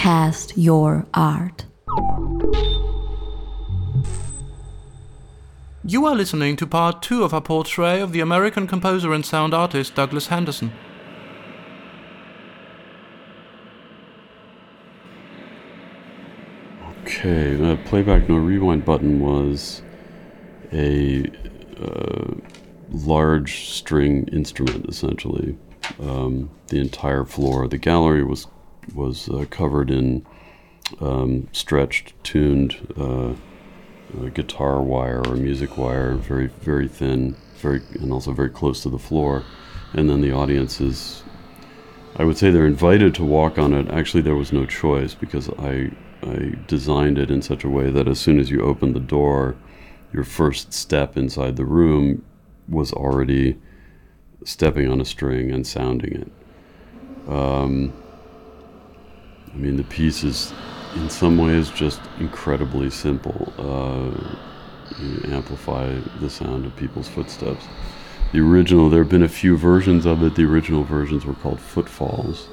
cast your art. You are listening to part two of our portrait of the American composer and sound artist Douglas Henderson. Okay, the playback no rewind button was a uh, large string instrument, essentially. Um, the entire floor of the gallery was was uh, covered in um, stretched, tuned uh, uh, guitar wire or music wire, very very thin, very and also very close to the floor. And then the audience is, I would say, they're invited to walk on it. Actually, there was no choice because I I designed it in such a way that as soon as you open the door, your first step inside the room was already stepping on a string and sounding it. Um, I mean, the piece is in some ways just incredibly simple. Uh, you amplify the sound of people's footsteps. The original, there have been a few versions of it. The original versions were called footfalls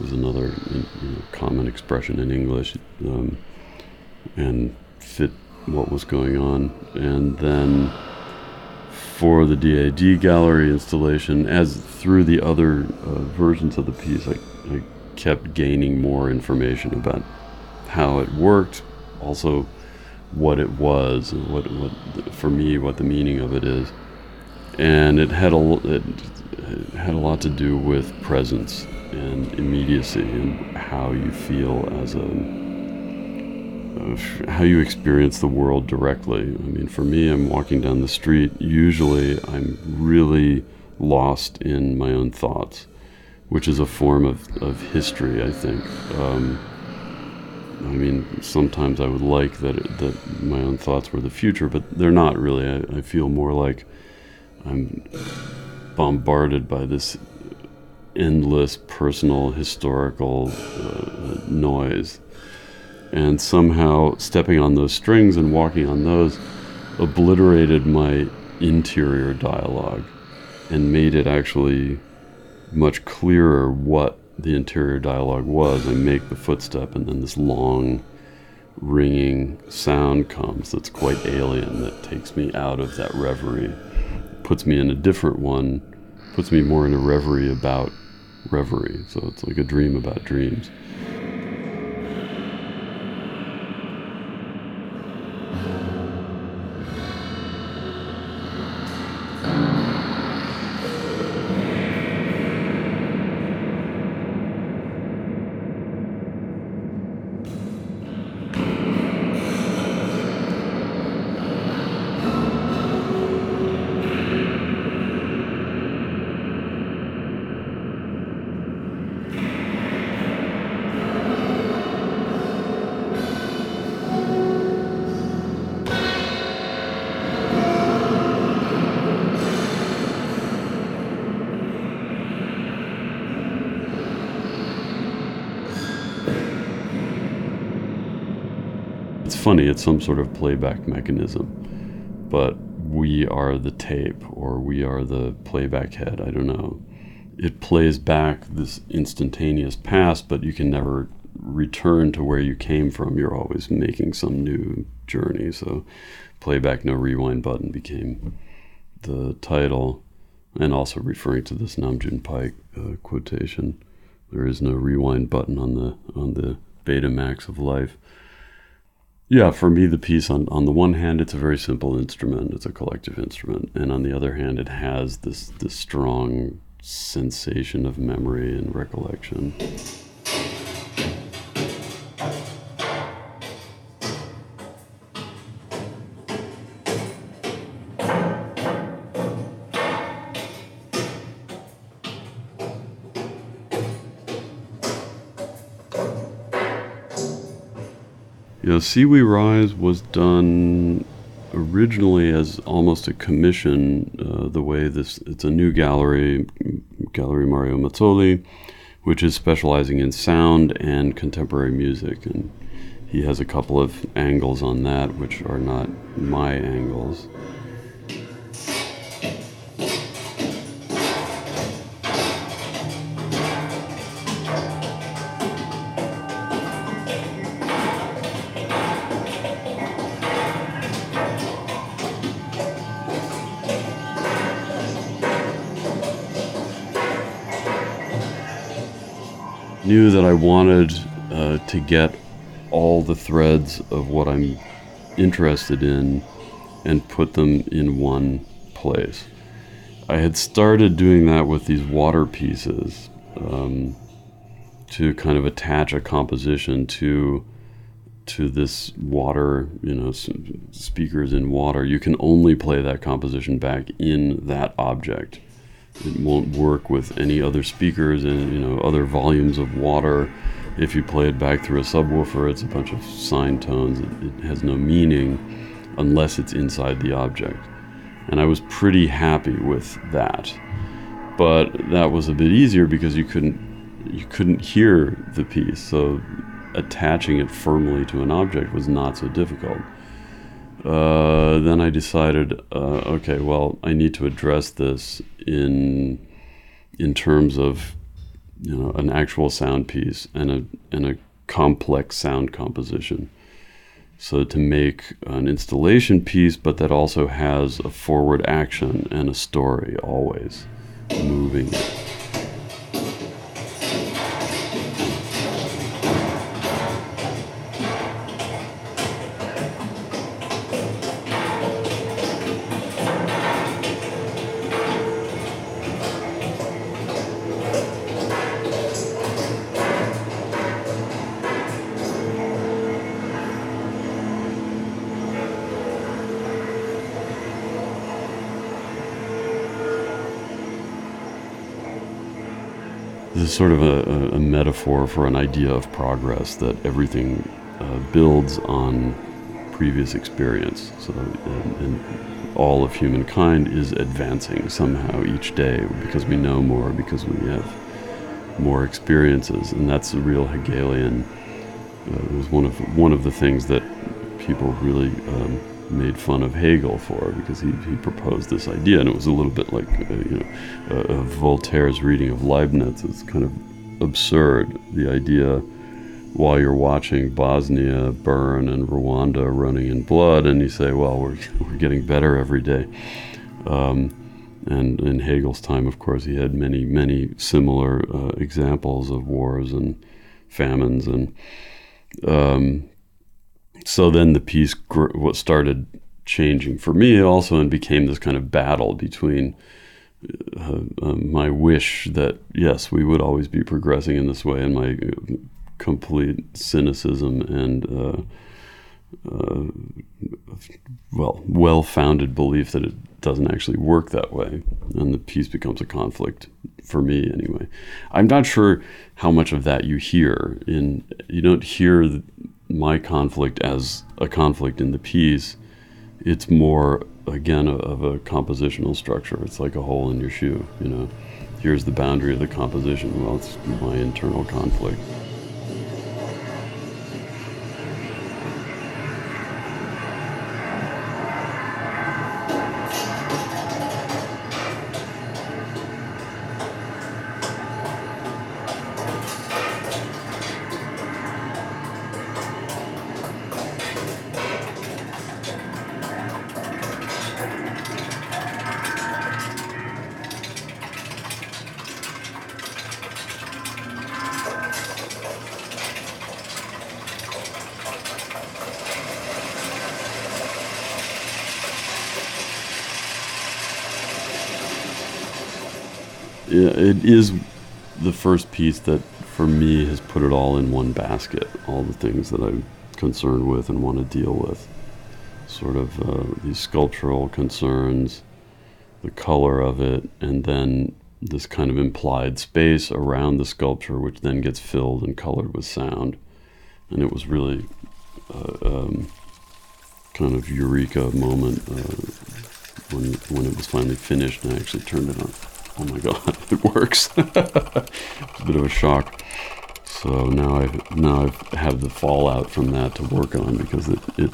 was another you know, common expression in English, um, and fit what was going on. And then for the DAAD gallery installation, as through the other uh, versions of the piece, I, I kept gaining more information about how it worked, also what it was, what what for me what the meaning of it is, and it had a it, it had a lot to do with presence and immediacy and how you feel as a how you experience the world directly. I mean, for me, I'm walking down the street. Usually, I'm really lost in my own thoughts, which is a form of, of history, I think. Um, I mean, sometimes I would like that it, that my own thoughts were the future, but they're not really. I, I feel more like I'm bombarded by this endless personal historical uh, noise. And somehow stepping on those strings and walking on those obliterated my interior dialogue and made it actually much clearer what the interior dialogue was. I make the footstep, and then this long, ringing sound comes that's quite alien that takes me out of that reverie, puts me in a different one, puts me more in a reverie about reverie. So it's like a dream about dreams. Funny, it's some sort of playback mechanism. But we are the tape or we are the playback head, I don't know. It plays back this instantaneous past, but you can never return to where you came from. You're always making some new journey. So, playback no rewind button became the title, and also referring to this Nam June Paik uh, quotation. There is no rewind button on the on the Betamax of life. Yeah, for me, the piece on, on the one hand, it's a very simple instrument. It's a collective instrument, and on the other hand, it has this this strong sensation of memory and recollection. You know, See We Rise was done originally as almost a commission. Uh, the way this, it's a new gallery, Gallery Mario Mazzoli, which is specializing in sound and contemporary music, and he has a couple of angles on that, which are not my angles. Knew that I wanted uh, to get all the threads of what I'm interested in and put them in one place. I had started doing that with these water pieces um, to kind of attach a composition to to this water, you know, speakers in water. You can only play that composition back in that object. It won't work with any other speakers and you know other volumes of water. If you play it back through a subwoofer, it's a bunch of sine tones. It, it has no meaning unless it's inside the object. And I was pretty happy with that. But that was a bit easier because you couldn't you couldn't hear the piece. So attaching it firmly to an object was not so difficult. Uh, then I decided, uh, okay, well, I need to address this in in terms of you know an actual sound piece and a and a complex sound composition. So to make an installation piece, but that also has a forward action and a story always moving Is sort of a, a, a metaphor for an idea of progress that everything uh, builds on previous experience. So, and, and all of humankind is advancing somehow each day because we know more, because we have more experiences, and that's a real Hegelian. Uh, it was one of one of the things that people really um, made fun of Hegel for because he, he proposed this idea, and it was a little bit like uh, you know uh, Voltaire's reading of Leibniz. It's kind of absurd. The idea while you're watching Bosnia burn and Rwanda running in blood, and you say, "Well, we're we're getting better every day." Um, and in Hegel's time, of course, he had many, many similar uh, examples of wars and famines, and um, so then the piece gr- what started changing for me also, and became this kind of battle between uh, uh, my wish that yes, we would always be progressing in this way, and my uh, complete cynicism and uh, uh, well, well-founded belief that it doesn't actually work that way, and the piece becomes a conflict for me anyway. I'm not sure how much of that you hear in. You don't hear the, my conflict as a conflict in the piece. It's more again of a compositional structure. It's like a hole in your shoe. You know, here's the boundary of the composition. Well, it's my internal conflict. Yeah, it is the first piece that for me has put it all in one basket. All the things that I'm concerned with and want to deal with, sort of uh, these sculptural concerns, the color of it, and then this kind of implied space around the sculpture, which then gets filled and colored with sound. And it was really uh, um, kind of eureka moment uh, when when it was finally finished and I actually turned it on oh my god, it works. it's a bit of a shock. So now I now I have the fallout from that to work on because it, it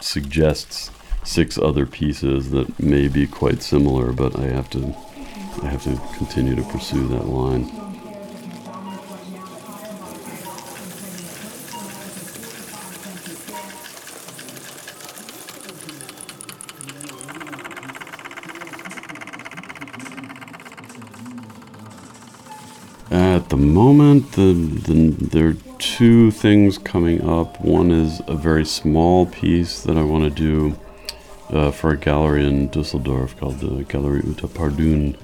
suggests six other pieces that may be quite similar, but I have to I have to continue to pursue that line. At the moment, the, the there are two things coming up. One is a very small piece that I want to do uh, for a gallery in Dusseldorf called the Gallery Ute Parduhn,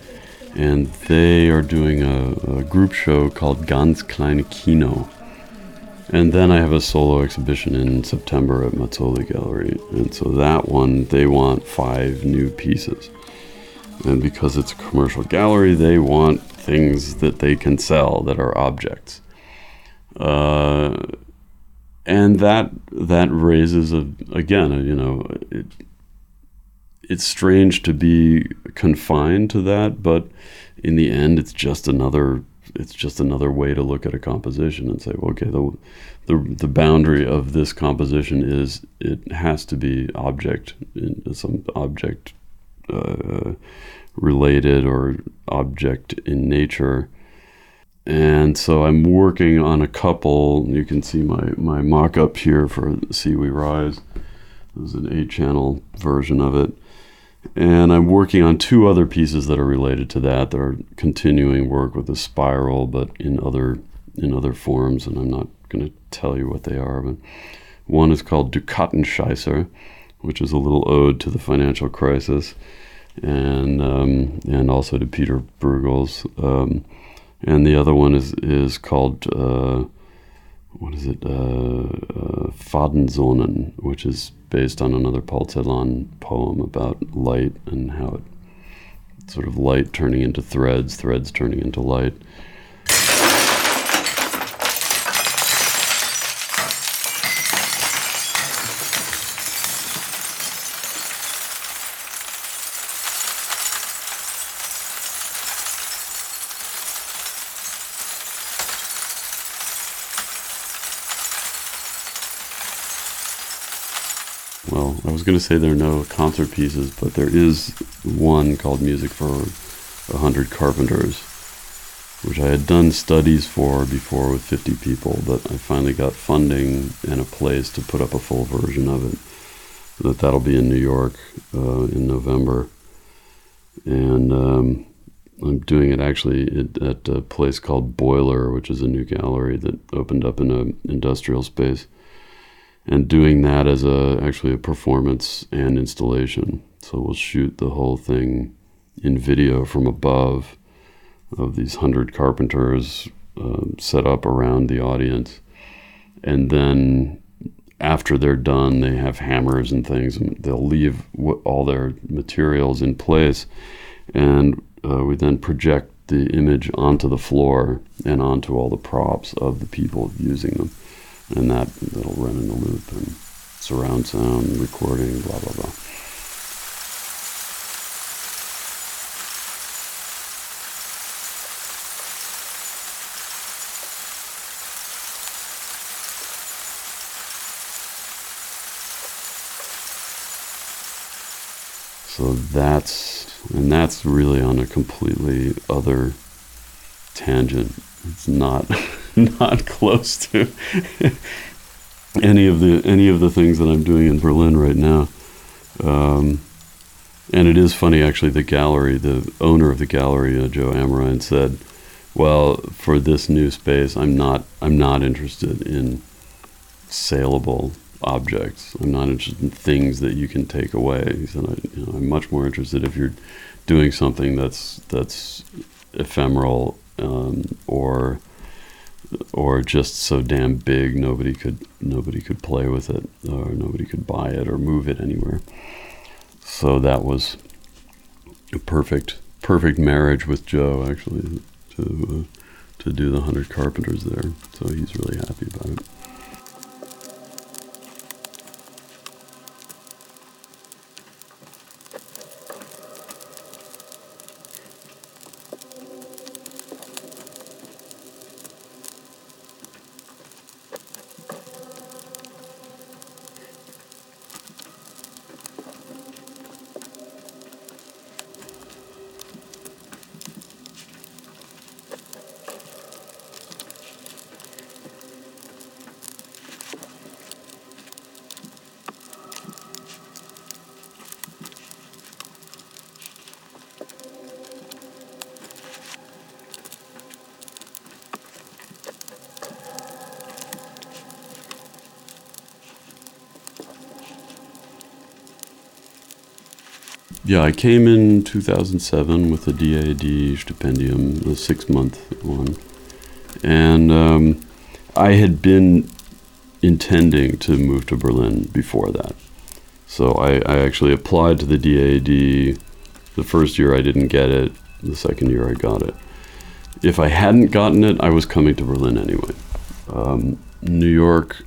and they are doing a, a group show called Ganz Kleine Kino. And then I have a solo exhibition in September at Mazzoli Gallery, and so that one they want five new pieces. And because it's a commercial gallery, they want things that they can sell that are objects. Uh, and that that raises a again, a, you know, it, it's strange to be confined to that, but in the end, it's just another it's just another way to look at a composition and say, okay, the, the the boundary of this composition is it has to be object in some object uh, related or object in nature. And so I'm working on a couple. You can see my, my mock up here for See We Rise. There's an eight channel version of it. And I'm working on two other pieces that are related to that. That are continuing work with the spiral, but in other in other forms. And I'm not going to tell you what they are. But one is called Dukatenscheißer, which is a little ode to the financial crisis and um, and also to Peter Bruegels. Um, and the other one is is called uh, what is it? Uh, uh, Fadensonnen, which is based on another Paul Celan poem about light and how it sort of light turning into threads, threads turning into light. Well, I was going to say there are no concert pieces, but there is one called Music for a Hundred Carpenters, which I had done studies for before with 50 people, but I finally got funding and a place to put up a full version of it. That that'll be in New York uh, in November, and um, I'm doing it actually at, at a place called Boiler, which is a new gallery that opened up in an industrial space and doing that as a actually a performance and installation. So we'll shoot the whole thing in video from above of these hundred carpenters um, set up around the audience, and then after they're done, they have hammers and things, and they'll leave all their materials in place, and uh, we then project the image onto the floor and onto all the props of the people using them and that that'll run in a loop and surround sound recording blah blah blah. So that's and that's really on a completely other tangent it's not not close to any of the any of the things that I'm doing in Berlin right now. Um, and it is funny, actually. The gallery, the owner of the gallery, uh, Joe Amrhein, said, "Well, for this new space, I'm not I'm not interested in saleable objects. I'm not interested in things that you can take away." He said, I, you know, "I'm much more interested if you're doing something that's that's ephemeral um, or." or just so damn big nobody could nobody could play with it or nobody could buy it or move it anywhere. So that was a perfect perfect marriage with Joe actually to uh, to do the hundred carpenters there. So he's really happy about it. Yeah, I came in 2007 with a DAAD stipendium, the six month one. And um, I had been intending to move to Berlin before that. So I, I actually applied to the DAAD. The first year I didn't get it, the second year I got it. If I hadn't gotten it, I was coming to Berlin anyway. Um, New York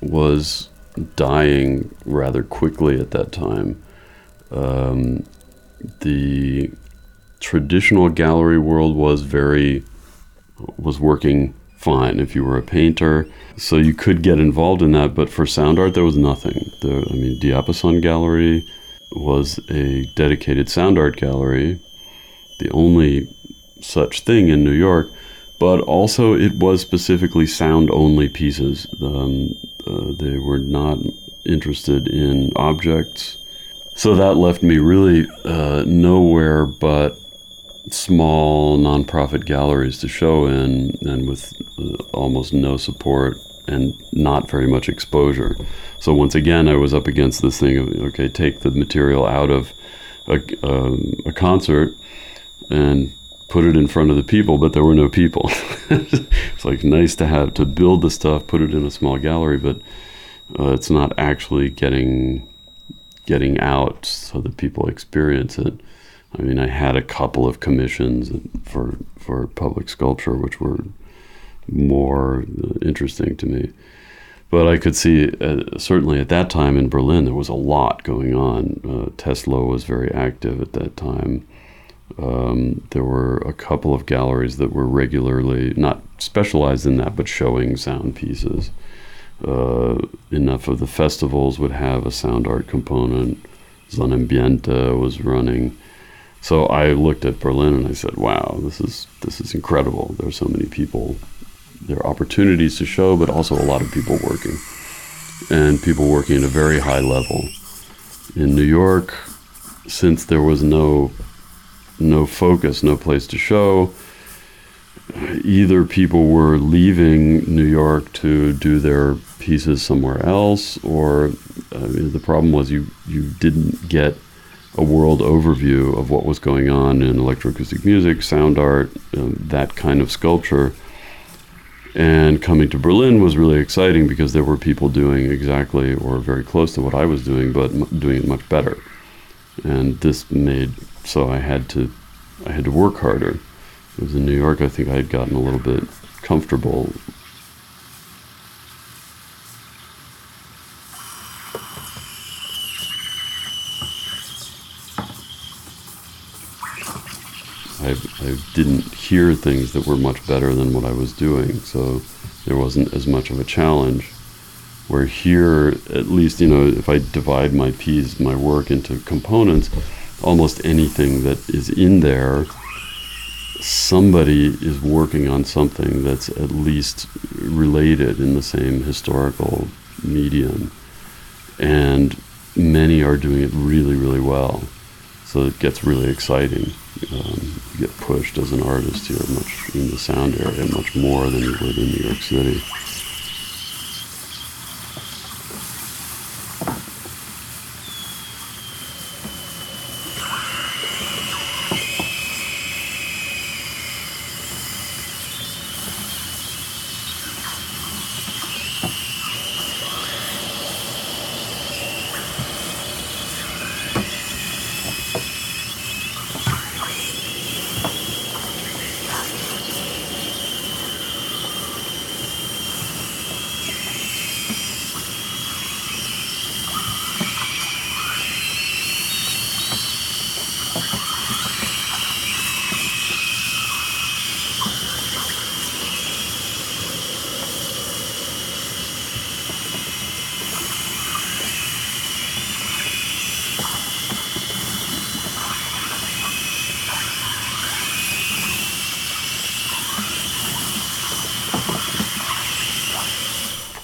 was dying rather quickly at that time. Um, the traditional gallery world was very was working fine if you were a painter. So you could get involved in that but for sound art there was nothing. I mean diapason gallery was a dedicated sound art gallery the only such thing in new york but also it was specifically sound only pieces. Um, uh, they were not interested in objects so that left me really uh, nowhere but small nonprofit galleries to show in, and with uh, almost no support and not very much exposure. So once again, I was up against this thing of okay, take the material out of a, um, a concert and put it in front of the people, but there were no people. it's like nice to have to build the stuff, put it in a small gallery, but uh, it's not actually getting getting out so that people experience it. I mean, I had a couple of commissions for for public sculpture, which were more interesting to me. But I could see, uh, certainly at that time in Berlin, there was a lot going on. Uh, Tesla was very active at that time. Um, there were a couple of galleries that were regularly, not specialized in that, but showing sound pieces. Uh, enough of the festivals would have a sound art component. Sonambiente was running. So I looked at Berlin and I said, "Wow, this is this is incredible. There's so many people. There are opportunities to show, but also a lot of people working, and people working at a very high level. In New York, since there was no no focus, no place to show, either people were leaving New York to do their pieces somewhere else, or uh, the problem was you you didn't get a world overview of what was going on in electroacoustic music, sound art, uh, that kind of sculpture. And coming to Berlin was really exciting because there were people doing exactly or very close to what I was doing, but m- doing it much better. And this made so I had to I had to work harder. It was in New York. I think I had gotten a little bit comfortable I, I didn't hear things that were much better than what I was doing, so there wasn't as much of a challenge. Where here, at least, you know, if I divide my piece, my work into components, almost anything that is in there, somebody is working on something that's at least related in the same historical medium. And many are doing it really, really well. So it gets really exciting. Um, you get pushed as an artist here much in the sound area, much more than you would in New York City.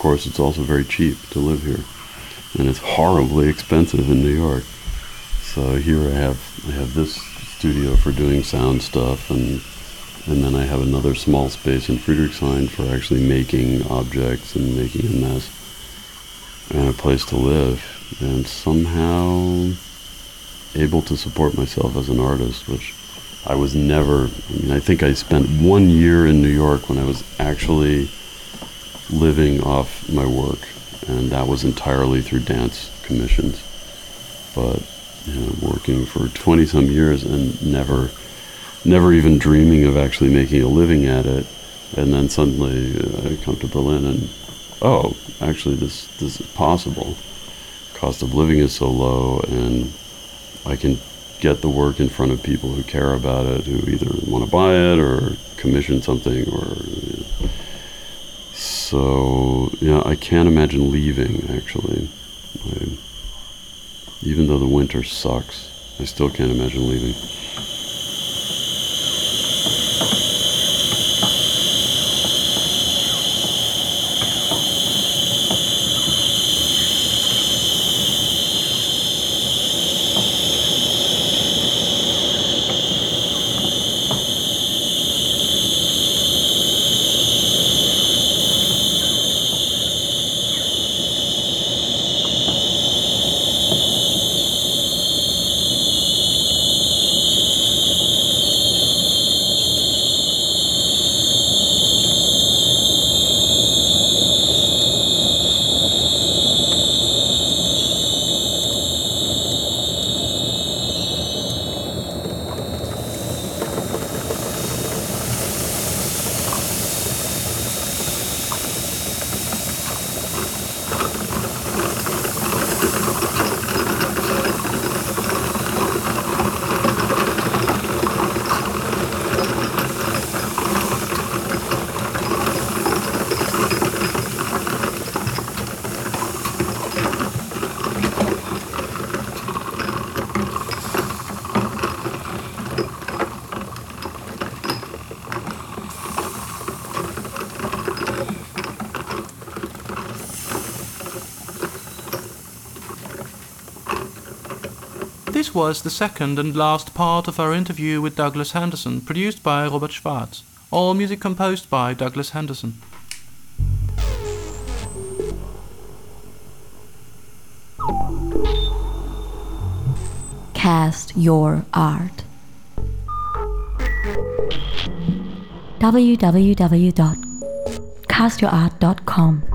Course, it's also very cheap to live here, and it's horribly expensive in New York. So here I have I have this studio for doing sound stuff, and and then I have another small space in Friedrichshain for actually making objects and making a mess, and a place to live. And somehow able to support myself as an artist, which I was never. I mean, I think I spent one year in New York when I was actually living off my work, and that was entirely through dance commissions. But you know, working for 20 some years and never, never even dreaming of actually making a living at it, and then suddenly uh, I come to Berlin and oh, actually this this is possible. Cost of living is so low, and I can get the work in front of people who care about it, who either want to buy it or commission something, or so yeah, I can't imagine leaving. Actually, I, even though the winter sucks, I still can't imagine leaving. This was the second and last part of our interview with Douglas Henderson, produced by Robert Schwartz. All music composed by Douglas Henderson. Cast your art. www.castyourart.com